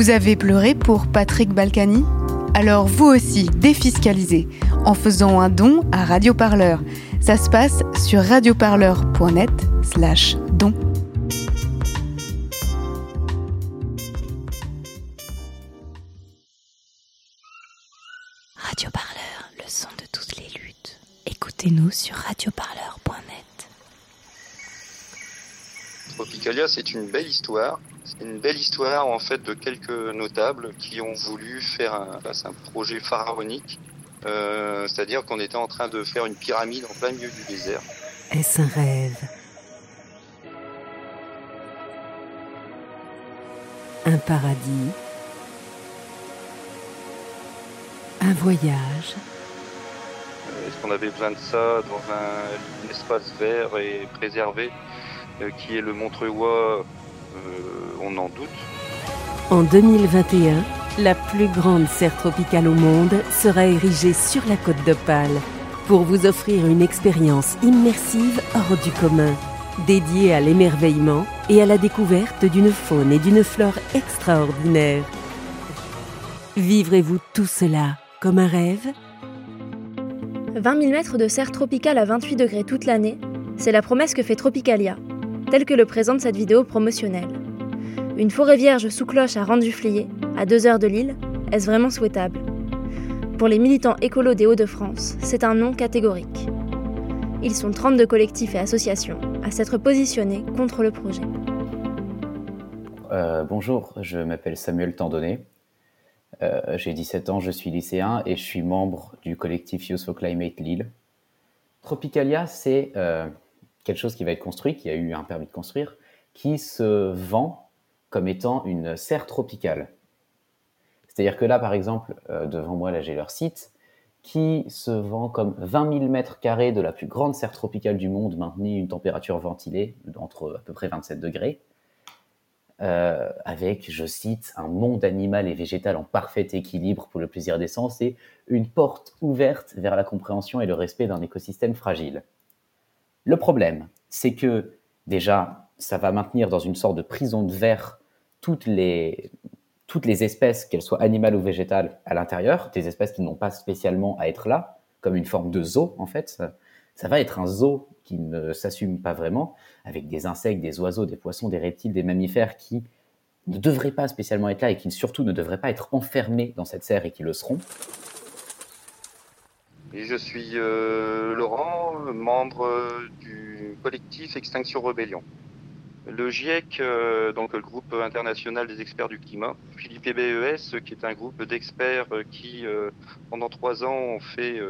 Vous avez pleuré pour Patrick Balkany Alors vous aussi, défiscalisez en faisant un don à Radioparleur. Ça se passe sur radioparleur.net slash don. Radioparleur, le son de toutes les luttes. Écoutez-nous sur radioparleur.net. Tropicalia, c'est une belle histoire. C'est une belle histoire en fait de quelques notables qui ont voulu faire un, un projet pharaonique euh, c'est-à-dire qu'on était en train de faire une pyramide en plein milieu du désert. Est-ce un rêve? Un paradis? Un voyage? Euh, Est-ce qu'on avait besoin de ça dans un, espace vert et préservé euh, qui est le Montreuil On en doute. En 2021, la plus grande serre tropicale au monde sera érigée sur la côte d'Opale pour vous offrir une expérience immersive hors du commun, dédiée à l'émerveillement et à la découverte d'une faune et d'une flore extraordinaires. Vivrez-vous tout cela comme un rêve? 20 000 mètres de serre tropicale à 28 degrés toute l'année, c'est la promesse que fait Tropicalia, telle que le présente cette vidéo promotionnelle. Une forêt vierge sous cloche à Rennes-du-Flier, à deux heures de Lille, est-ce vraiment souhaitable? Pour les militants écolos des Hauts-de-France, c'est un non catégorique. Ils sont 32 collectifs et associations à s'être positionnés contre le projet. Euh, bonjour, je m'appelle Samuel Tandonnet. Euh, j'ai 17 ans, je suis lycéen et je suis membre du collectif Youth for Climate Lille. Tropicalia, c'est euh, quelque chose qui va être construit, qui a eu un permis de construire, qui se vend comme étant une serre tropicale. C'est-à-dire que là, par exemple, euh, devant moi, là, j'ai leur site qui se vend comme 20 000 mètres carrés de la plus grande serre tropicale du monde, maintenue une température ventilée d'entre à peu près 27 degrés, euh, avec, je cite, un monde animal et végétal en parfait équilibre pour le plaisir des sens et une porte ouverte vers la compréhension et le respect d'un écosystème fragile. Le problème, c'est que déjà, ça va maintenir dans une sorte de prison de verre toutes les, toutes les espèces, qu'elles soient animales ou végétales, à l'intérieur, des espèces qui n'ont pas spécialement à être là, comme une forme de zoo en fait. Ça, va être un zoo qui ne s'assume pas vraiment, avec des insectes, des oiseaux, des poissons, des reptiles, des mammifères qui ne devraient pas spécialement être là et qui surtout ne devraient pas être enfermés dans cette serre et qui le seront. Et je suis euh, Laurent, membre du collectif Extinction Rebellion le GIEC, euh, donc le groupe international des experts du climat, puis l'IPBES, qui est un groupe d'experts euh, qui, euh, pendant trois ans, ont fait,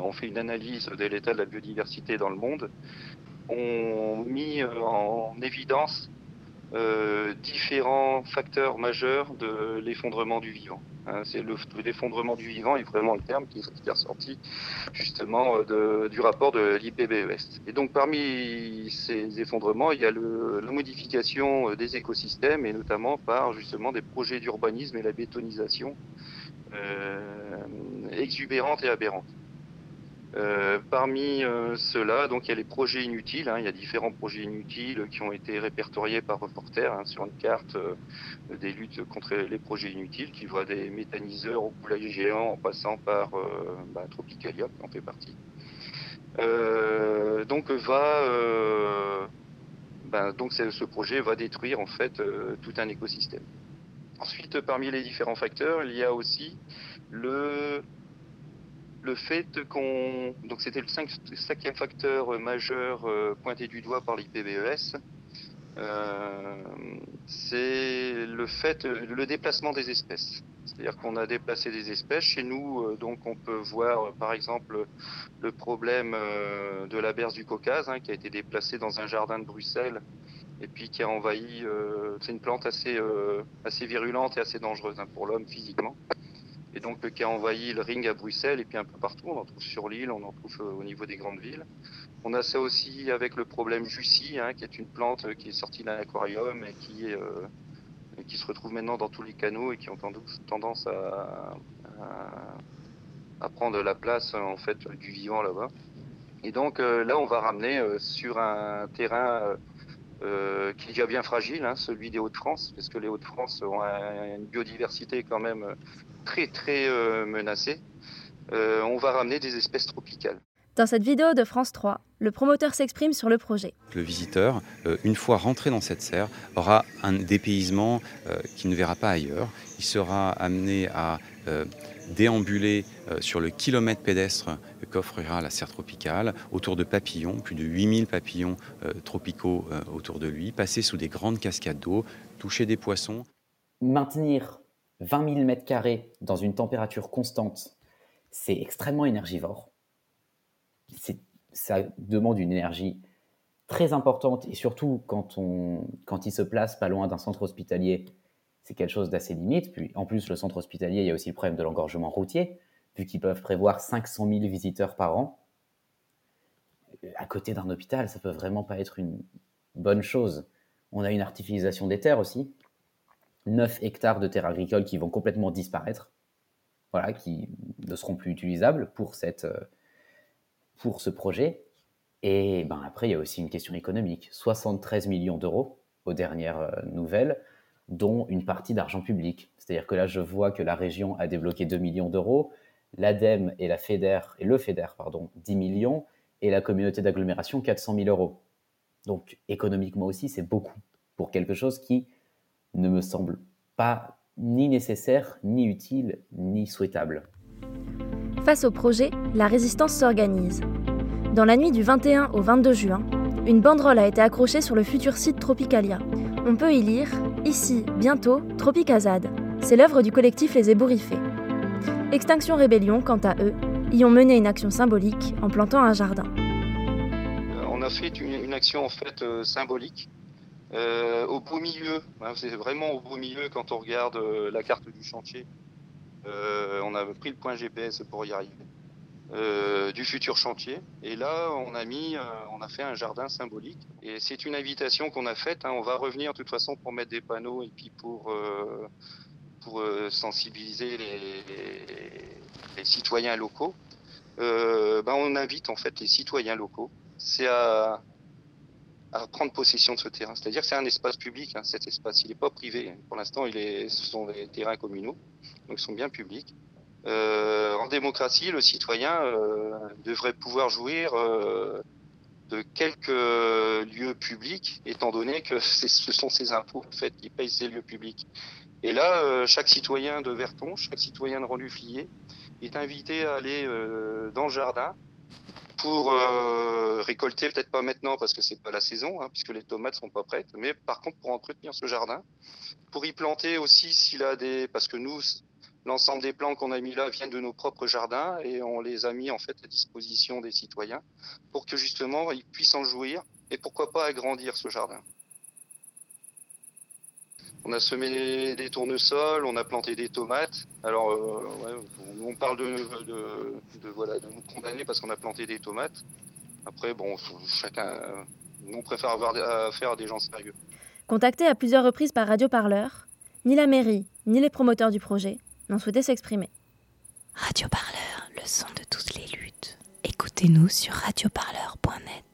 ont fait une analyse de l'état de la biodiversité dans le monde, ont mis en évidence différents facteurs majeurs de l'effondrement du vivant. Hein, c'est l'effondrement du vivant est vraiment le terme qui, est ressorti justement euh, du rapport de l'IPBES. Et donc parmi ces effondrements, il y a la modification euh, des écosystèmes et notamment par justement des projets d'urbanisme et la bétonisation euh, exubérante et aberrante. Euh, parmi euh, ceux-là, donc il y a les projets inutiles. Hein, il y a différents projets inutiles qui ont été répertoriés par Reporter hein, sur une carte euh, des luttes contre les projets inutiles, qui voient des méthaniseurs au poulailler géant en passant par bah, Tropicalia, qui en fait partie. donc va, ben, donc ce projet va détruire en fait tout un écosystème. Ensuite, parmi les différents facteurs, il y a aussi le le fait qu'on. Donc, c'était le cinquième facteur majeur euh, pointé du doigt par l'IPBES. Euh, c'est le fait, le déplacement des espèces. C'est-à-dire qu'on a déplacé des espèces. Chez nous, euh, donc, on peut voir, par exemple, le problème de la berce du Caucase, hein, qui a été déplacée dans un jardin de Bruxelles et puis qui a envahi. c'est une plante assez, assez virulente et assez dangereuse hein, pour l'homme physiquement et donc qui a envahi le ring à Bruxelles et puis un peu partout. On en trouve sur l'île, on en trouve euh, au niveau des grandes villes. On a ça aussi avec le problème Jussie, hein, qui est une plante qui est sortie d'un aquarium et qui, euh, se retrouve maintenant dans tous les canaux et qui ont tendance à, prendre la place en fait du vivant là-bas. Et donc euh, là, on va ramener sur un terrain euh, qui est déjà bien fragile, hein, celui des Hauts-de-France, parce que les Hauts-de-France ont une biodiversité quand même très très euh, menacée. Euh, on va ramener des espèces tropicales. Dans cette vidéo de France 3, le promoteur s'exprime sur le projet. Le visiteur, une fois rentré dans cette serre, aura un dépaysement qu'il ne verra pas ailleurs. Il sera amené à déambuler sur le kilomètre pédestre qu'offrira la serre tropicale, autour de papillons, plus de 8000 papillons euh, tropicaux euh, autour de lui, passer sous des grandes cascades d'eau, toucher des poissons. Maintenir 20 000 mètres carrés dans une température constante, c'est extrêmement énergivore. Ça demande une énergie très importante et surtout quand, on, quand il se place pas loin d'un centre hospitalier, c'est quelque chose d'assez limite. Puis en plus, le centre hospitalier, il y a aussi le problème de l'engorgement routier vu qu'ils peuvent prévoir 500 000 visiteurs par an, à côté d'un hôpital, ça peut vraiment pas être une bonne chose. On a une artificialisation des terres aussi. 9 hectares de terres agricoles qui vont complètement disparaître, voilà, qui ne seront plus utilisables pour, cette, euh, pour ce projet. Et ben après, il y a aussi une question économique. 73 millions d'euros aux dernières euh, nouvelles, dont une partie d'argent public. C'est-à-dire que là, je vois que la région a débloqué 2 millions d'euros, l'ADEME et, le FEDER, pardon, 10 millions, et la communauté d'agglomération 400 000 euros. Donc économiquement aussi, c'est beaucoup pour quelque chose qui ne me semble pas ni nécessaire, ni utile, ni souhaitable. Face au projet, la résistance s'organise. Dans la nuit du 21 au 22 juin, une banderole a été accrochée sur le futur site Tropicalia. On peut y lire Ici, bientôt, Tropicazade. C'est l'œuvre du collectif Les Ébouriffés. Extinction Rébellion, quant à eux, y ont mené une action symbolique en plantant un jardin. Euh, on a fait une, action en fait euh, symbolique euh, au beau milieu. Hein, c'est vraiment au beau milieu quand on regarde la carte du chantier. on a pris le point GPS pour y arriver. Du futur chantier. Et là, on a mis, on a fait un jardin symbolique. Et c'est une invitation qu'on a faite. Hein. On va revenir de toute façon pour mettre des panneaux et puis pour pour euh, sensibiliser les, citoyens locaux, euh, ben on invite en fait les citoyens locaux, c'est à, prendre possession de ce terrain. C'est-à-dire que c'est un espace public, hein, cet espace, il n'est pas privé. Pour l'instant, ce sont des terrains communaux, donc ils sont bien publics. Euh, en démocratie, le citoyen devrait pouvoir jouir de quelques lieux publics, étant donné que ce sont ses impôts en fait, qui payent ces lieux publics. Et là, euh, chaque citoyen de Verton, chaque citoyen de Renduflier est invité à aller euh, dans le jardin pour euh, récolter, peut-être pas maintenant parce que c'est pas la saison, hein, puisque les tomates sont pas prêtes, mais par contre pour entretenir ce jardin, pour y planter aussi s'il a des, parce que nous, l'ensemble des plants qu'on a mis là viennent de nos propres jardins et on les a mis en fait à disposition des citoyens pour que justement ils puissent en jouir et pourquoi pas agrandir ce jardin. On a semé des tournesols, on a planté des tomates. Alors, euh, on parle de, voilà, de nous condamner parce qu'on a planté des tomates. Après, bon, chacun, on préfère avoir affaire à des gens sérieux. Contacté à plusieurs reprises par Radio Parleur, ni la mairie, ni les promoteurs du projet n'ont souhaité s'exprimer. Radio Parleur, le son de toutes les luttes. Écoutez-nous sur radioparleur.net.